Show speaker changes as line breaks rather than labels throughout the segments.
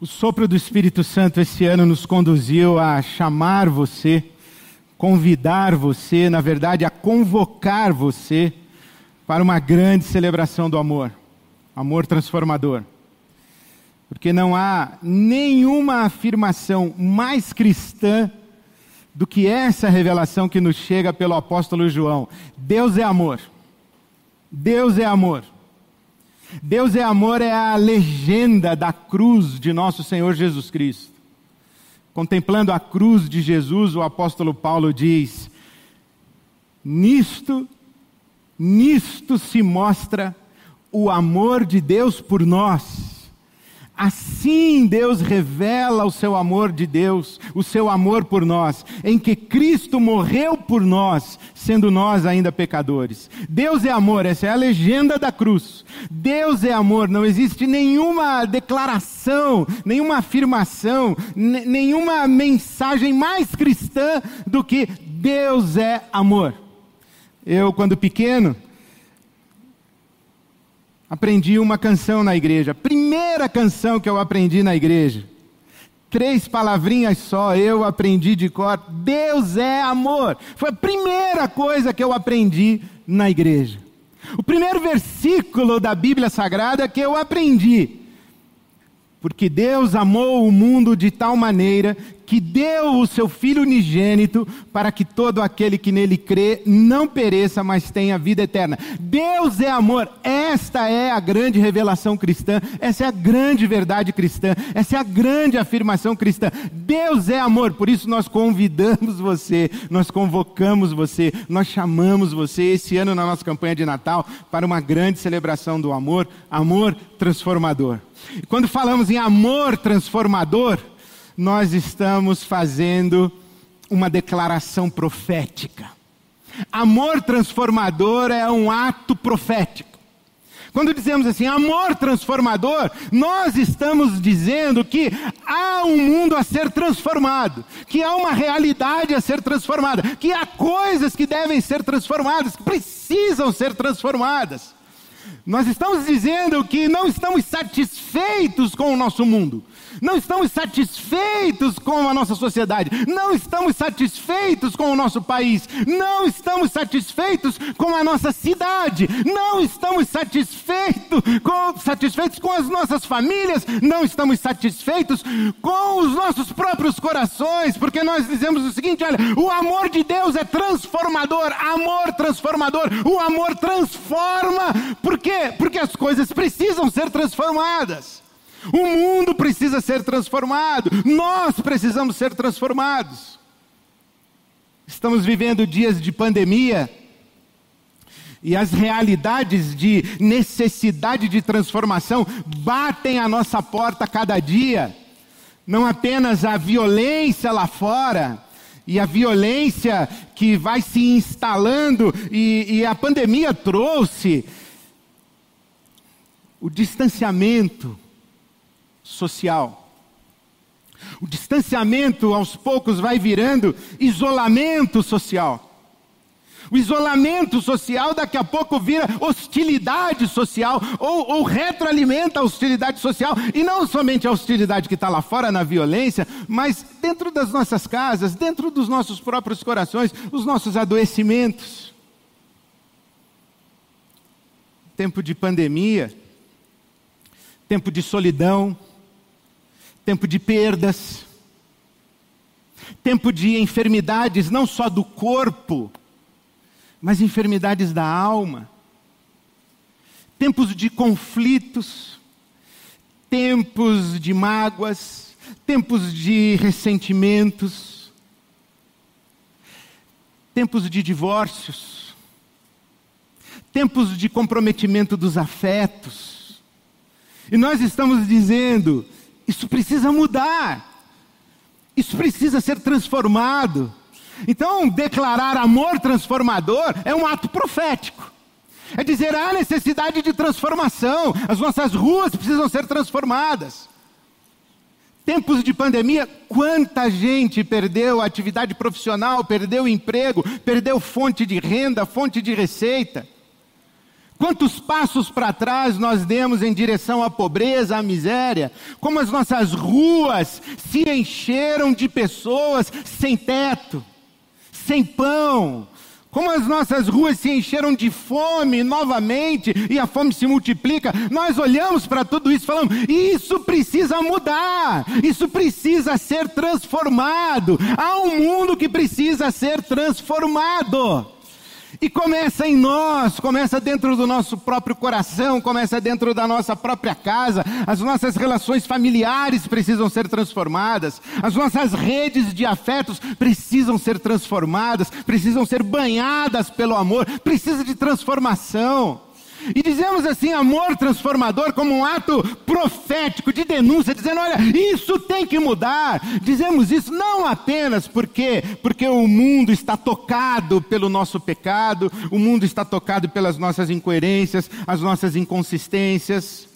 O sopro do Espírito Santo esse ano nos conduziu a chamar você, convidar você, na verdade, a convocar você para uma grande celebração do amor, amor transformador. Porque não há nenhuma afirmação mais cristã do que essa revelação que nos chega pelo apóstolo João. Deus é amor. Deus é amor. Deus é amor é a legenda da cruz de nosso Senhor Jesus Cristo. Contemplando a cruz de Jesus, o apóstolo Paulo diz: Nisto, nisto se mostra o amor de Deus por nós Assim Deus revela o seu amor de Deus, o seu amor por nós, em que Cristo morreu por nós, sendo nós ainda pecadores. Deus é amor, essa é a legenda da cruz. Deus é amor, não existe nenhuma declaração, nenhuma afirmação, nenhuma mensagem mais cristã do que Deus é amor. Eu, quando pequeno, aprendi uma canção na igreja. Primeira canção que eu aprendi na igreja. Três palavrinhas só eu aprendi de cor. Deus é amor. Foi a primeira coisa que eu aprendi na igreja. O primeiro versículo da Bíblia Sagrada que eu aprendi. Porque Deus amou o mundo de tal maneira que deu o seu Filho unigênito para que todo aquele que nele crê não pereça, mas tenha vida eterna. Deus é amor. Esta é a grande revelação cristã. Essa é a grande verdade cristã. Essa é a grande afirmação cristã. Deus é amor. Por isso nós convidamos você, nós convocamos você, nós chamamos você esse ano na nossa campanha de Natal para uma grande celebração do amor, amor transformador. E quando falamos em amor transformador, nós estamos fazendo uma declaração profética. Amor transformador é um ato profético. Quando dizemos assim, amor transformador, nós estamos dizendo que há um mundo a ser transformado, que há uma realidade a ser transformada, que há coisas que devem ser transformadas, que precisam ser transformadas. Nós estamos dizendo que não estamos satisfeitos com o nosso mundo não estamos satisfeitos com a nossa sociedade, não estamos satisfeitos com o nosso país, não estamos satisfeitos com a nossa cidade, não estamos satisfeitos com, satisfeitos com as nossas famílias, não estamos satisfeitos com os nossos próprios corações, porque nós dizemos o seguinte: olha, o amor de Deus é transformador, amor transformador, o amor transforma, por quê? Porque as coisas precisam ser transformadas. O mundo precisa ser transformado, nós precisamos ser transformados. Estamos vivendo dias de pandemia e as realidades de necessidade de transformação batem à nossa porta cada dia. Não apenas a violência lá fora, e a violência que vai se instalando, e, e a pandemia trouxe o distanciamento, social. O distanciamento aos poucos vai virando isolamento social. O isolamento social daqui a pouco vira hostilidade social, ou, ou retroalimenta a hostilidade social, e não somente a hostilidade que está lá fora na violência, mas dentro das nossas casas, dentro dos nossos próprios corações, os nossos adoecimentos. Tempo de pandemia, tempo de solidão, tempo de perdas, tempo de enfermidades, não só do corpo, mas enfermidades da alma, tempos de conflitos, tempos de mágoas, tempos de ressentimentos, tempos de divórcios, tempos de comprometimento dos afetos. E nós estamos dizendo, isso precisa mudar. Isso precisa ser transformado. Então, declarar amor transformador é um ato profético. É dizer, há necessidade de transformação. As nossas ruas precisam ser transformadas. Tempos de pandemia, quanta gente perdeu atividade profissional, perdeu emprego, perdeu fonte de renda, fonte de receita. Quantos passos para trás nós demos em direção à pobreza, à miséria? Como as nossas ruas se encheram de pessoas sem teto, sem pão, como as nossas ruas se encheram de fome novamente e a fome se multiplica, nós olhamos para tudo isso e falamos: isso precisa mudar, isso precisa ser transformado. Há um mundo que precisa ser transformado. E começa em nós, começa dentro do nosso próprio coração, começa dentro da nossa própria casa. As nossas relações familiares precisam ser transformadas, as nossas redes de afetos precisam ser transformadas, precisam ser banhadas pelo amor, precisa de transformação. E dizemos assim, amor transformador, como um ato profético de denúncia, dizendo: olha, isso tem que mudar. Dizemos isso não apenas porque, porque o mundo está tocado pelo nosso pecado, o mundo está tocado pelas nossas incoerências, as nossas inconsistências,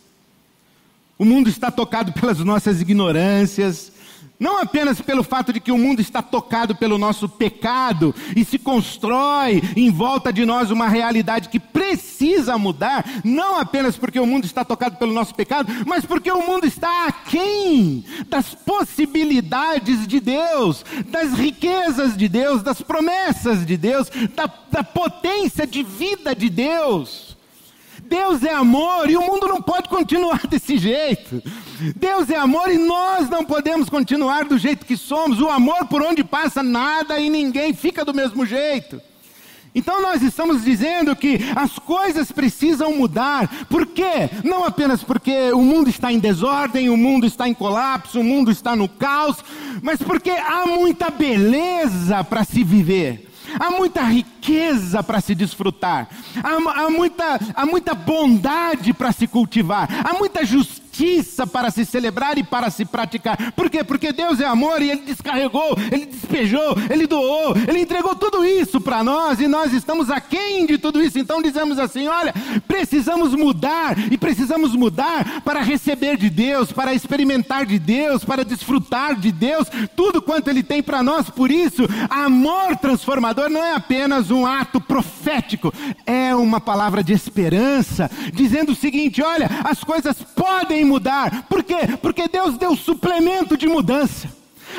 o mundo está tocado pelas nossas ignorâncias, não apenas pelo fato de que o mundo está tocado pelo nosso pecado e se constrói em volta de nós uma realidade que precisa mudar, não apenas porque o mundo está tocado pelo nosso pecado, mas porque o mundo está aquém das possibilidades de Deus, das riquezas de Deus, das promessas de Deus, da, da potência de vida de Deus. Deus é amor e o mundo não pode continuar desse jeito. Deus é amor e nós não podemos continuar do jeito que somos. O amor por onde passa nada e ninguém fica do mesmo jeito. Então nós estamos dizendo que as coisas precisam mudar. Por quê? Não apenas porque o mundo está em desordem, o mundo está em colapso, o mundo está no caos, mas porque há muita beleza para se viver. Há muita riqueza para se desfrutar, há, há, muita, há muita bondade para se cultivar, há muita justiça justiça para se celebrar e para se praticar. Por quê? Porque Deus é amor e Ele descarregou, Ele despejou, Ele doou, Ele entregou tudo isso para nós e nós estamos aquém de tudo isso. Então dizemos assim: olha, precisamos mudar e precisamos mudar para receber de Deus, para experimentar de Deus, para desfrutar de Deus, tudo quanto Ele tem para nós. Por isso, amor transformador não é apenas um ato profético, é uma palavra de esperança, dizendo o seguinte: olha, as coisas mudar. Por quê? Porque Deus deu suplemento de mudança.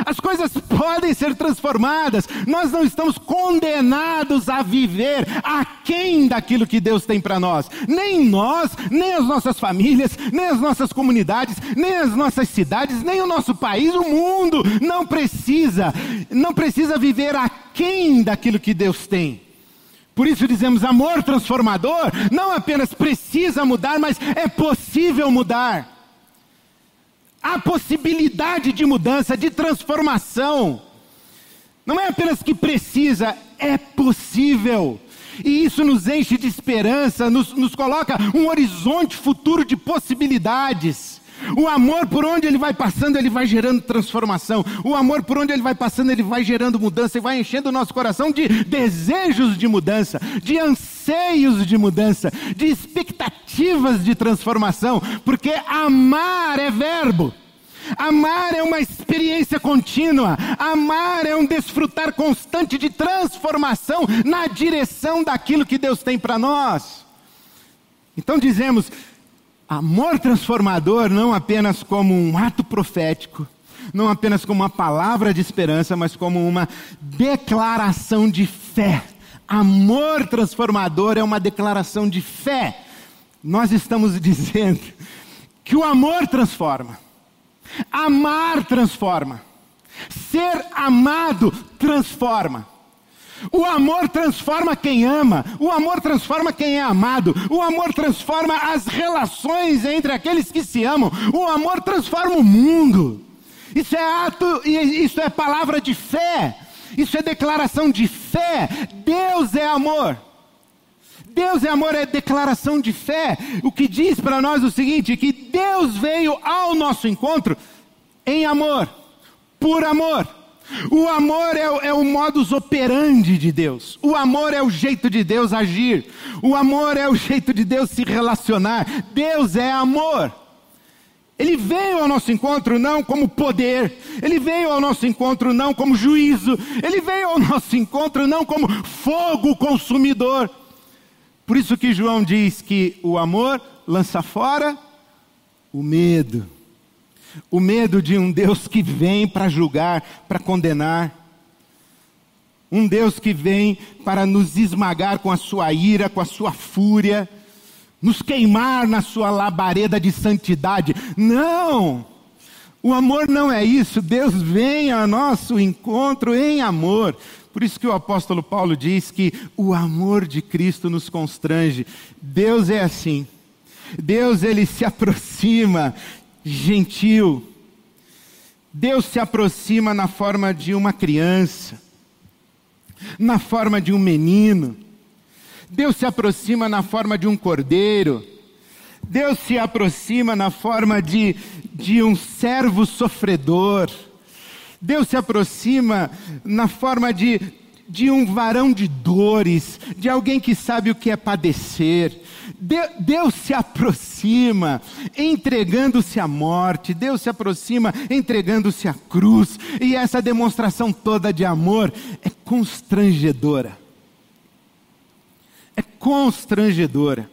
As coisas podem ser transformadas. Nós não estamos condenados a viver aquém daquilo que Deus tem para nós. Nem nós, nem as nossas famílias, nem as nossas comunidades, nem as nossas cidades, nem o nosso país, o mundo não precisa, não precisa viver aquém daquilo que Deus tem. Por isso dizemos amor transformador, não apenas precisa mudar, mas é possível mudar. Há possibilidade de mudança, de transformação. Não é apenas que precisa, é possível. E isso nos enche de esperança, nos, nos coloca um horizonte futuro de possibilidades. O amor por onde ele vai passando, ele vai gerando transformação. O amor por onde ele vai passando, ele vai gerando mudança e vai enchendo o nosso coração de desejos de mudança, de anseios de mudança, de expectativas de transformação, porque amar é verbo. Amar é uma experiência contínua. Amar é um desfrutar constante de transformação na direção daquilo que Deus tem para nós. Então dizemos, Amor transformador não apenas como um ato profético, não apenas como uma palavra de esperança, mas como uma declaração de fé. Amor transformador é uma declaração de fé. Nós estamos dizendo que o amor transforma, amar transforma, ser amado transforma. O amor transforma quem ama, o amor transforma quem é amado, o amor transforma as relações entre aqueles que se amam, o amor transforma o mundo. Isso é ato, isso é palavra de fé, isso é declaração de fé. Deus é amor. Deus é amor, é declaração de fé. O que diz para nós o seguinte: que Deus veio ao nosso encontro em amor, por amor. O amor é, é, o modus operandi de Deus. O amor é o jeito de Deus agir. O amor é o jeito de Deus se relacionar. Deus é amor. Ele veio ao nosso encontro não como poder, ele veio ao nosso encontro não como juízo, ele veio ao nosso encontro não como fogo consumidor, Por isso que João diz que o amor lança fora o medo. O medo de um Deus que vem para julgar, para condenar. Um Deus que vem para nos esmagar com a sua ira, com a sua fúria, nos queimar na sua labareda de santidade. Não! O amor não é isso. Deus vem ao nosso encontro em amor. Por isso que o apóstolo Paulo diz que o amor de Cristo nos constrange. Deus é assim. Deus ele se aproxima gentil. Deus se aproxima na forma de uma criança, na forma de um menino. Deus se aproxima na forma de um cordeiro. Deus se aproxima na forma de, de um servo sofredor. Deus se aproxima na forma de, de um varão de dores, de alguém que sabe o que é padecer. Deus se aproxima entregando-se à morte, Deus se aproxima entregando-se à cruz, e essa demonstração toda de amor é constrangedora. É constrangedora.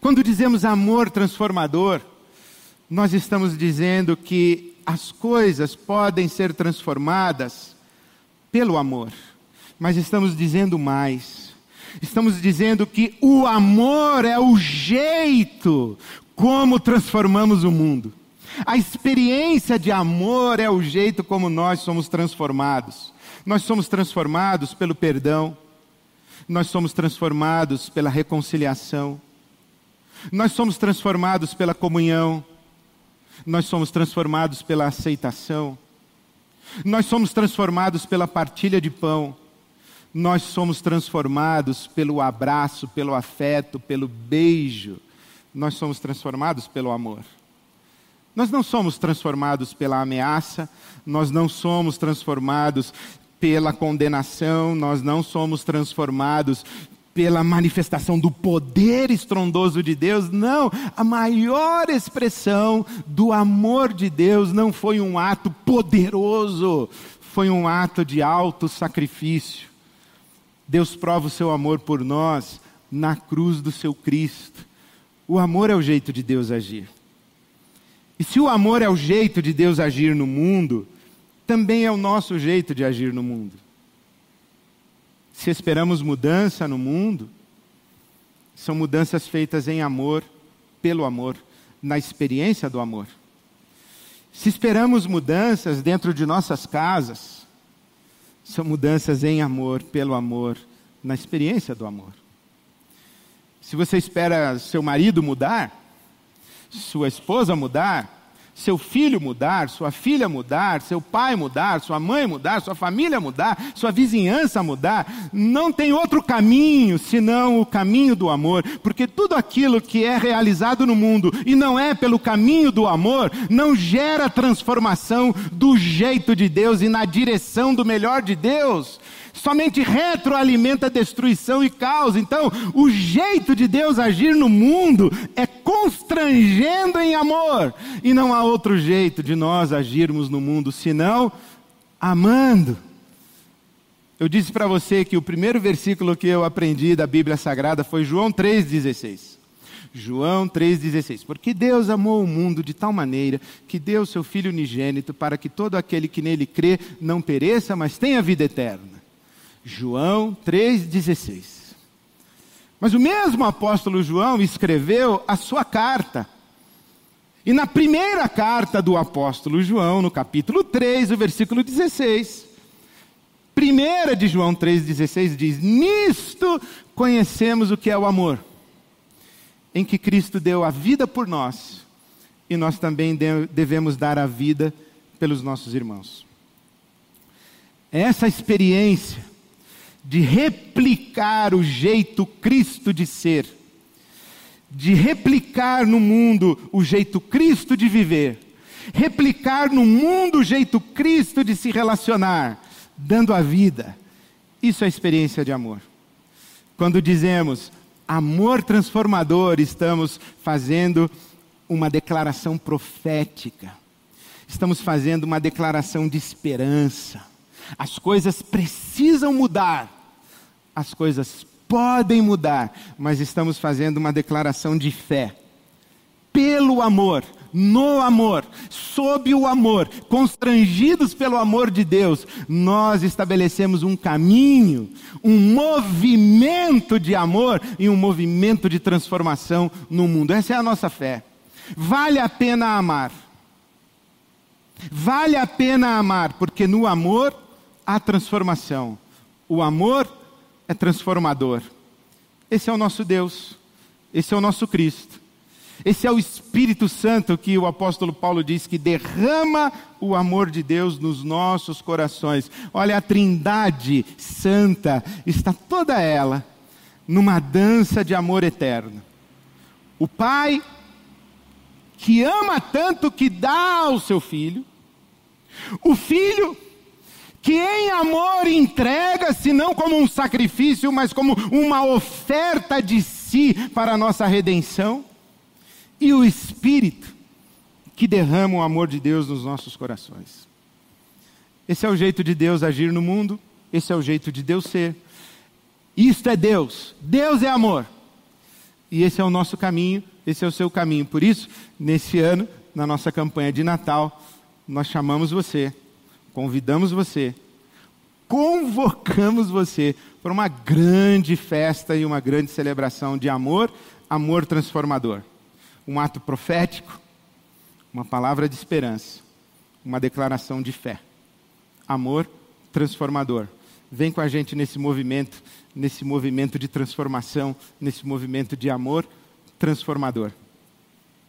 Quando dizemos amor transformador, nós estamos dizendo que as coisas podem ser transformadas pelo amor, mas estamos dizendo mais Estamos dizendo que o amor é o jeito como transformamos o mundo. A experiência de amor é o jeito como nós somos transformados. Nós somos transformados pelo perdão, nós somos transformados pela reconciliação, nós somos transformados pela comunhão, nós somos transformados pela aceitação, nós somos transformados pela partilha de pão nós somos transformados pelo abraço, pelo afeto, pelo beijo. Nós somos transformados pelo amor. Nós não somos transformados pela ameaça, nós não somos transformados pela condenação, nós não somos transformados pela manifestação do poder estrondoso de Deus. Não, a maior expressão do amor de Deus não foi um ato poderoso, foi um ato de alto sacrifício. Deus prova o seu amor por nós na cruz do seu Cristo. O amor é o jeito de Deus agir. E se o amor é o jeito de Deus agir no mundo, também é o nosso jeito de agir no mundo. Se esperamos mudança no mundo, são mudanças feitas em amor, pelo amor, na experiência do amor. Se esperamos mudanças dentro de nossas casas, são mudanças em amor, pelo amor, na experiência do amor. Se você espera seu marido mudar, sua esposa mudar, seu filho mudar, sua filha mudar, seu pai mudar, sua mãe mudar, sua família mudar, sua vizinhança mudar, não tem outro caminho senão o caminho do amor, porque tudo aquilo que é realizado no mundo e não é pelo caminho do amor, não gera transformação do jeito de Deus e na direção do melhor de Deus somente retroalimenta destruição e caos. Então, o jeito de Deus agir no mundo é constrangendo em amor, e não há outro jeito de nós agirmos no mundo senão amando. Eu disse para você que o primeiro versículo que eu aprendi da Bíblia Sagrada foi João 3,16. João 3,16. Porque Deus amou o mundo de tal maneira que deu seu Filho unigênito para que todo aquele que nele crê não pereça, mas tenha vida eterna. João 3,16. Mas o mesmo apóstolo João escreveu a sua carta. E na primeira carta do apóstolo João, no capítulo 3, o versículo 16, primeira de João 3,16 diz: Nisto conhecemos o que é o amor, em que Cristo deu a vida por nós, e nós também devemos dar a vida pelos nossos irmãos. Essa experiência de replicar o jeito Cristo de ser, de replicar no mundo o jeito Cristo de viver, replicar no mundo o jeito Cristo de se relacionar, dando a vida. Isso é experiência de amor. Quando dizemos amor transformador, estamos fazendo uma declaração profética, estamos fazendo uma declaração de esperança as coisas precisam mudar, as coisas podem mudar, mas estamos fazendo uma declaração de fé. Pelo amor, no amor, sob o amor, constrangidos pelo amor de Deus, nós estabelecemos um caminho, um movimento de amor e um movimento de transformação no mundo. Essa é a nossa fé. Vale a pena amar. Vale a pena amar, porque no amor há transformação. O amor é transformador. Esse é o nosso Deus, esse é o nosso Cristo. Esse é o Espírito Santo que o apóstolo Paulo diz que derrama o amor de Deus nos nossos corações. Olha, a Trindade Santa está toda ela numa dança de amor eterno. O Pai, que ama tanto que dá ao seu filho, o Filho, que em amor entrega-se não como um sacrifício, mas como uma oferta de si para a nossa redenção e o Espírito que derrama o amor de Deus nos nossos corações. Esse é o jeito de Deus agir no mundo, esse é o jeito de Deus ser. Isto é Deus, Deus é amor. E esse é o nosso caminho, esse é o seu caminho. Por isso, nesse ano, na nossa campanha de Natal, nós chamamos você, convidamos você, convocamos você para uma grande festa e uma grande celebração de amor, amor transformador um ato profético, uma palavra de esperança, uma declaração de fé. Amor transformador. Vem com a gente nesse movimento, nesse movimento de transformação, nesse movimento de amor transformador.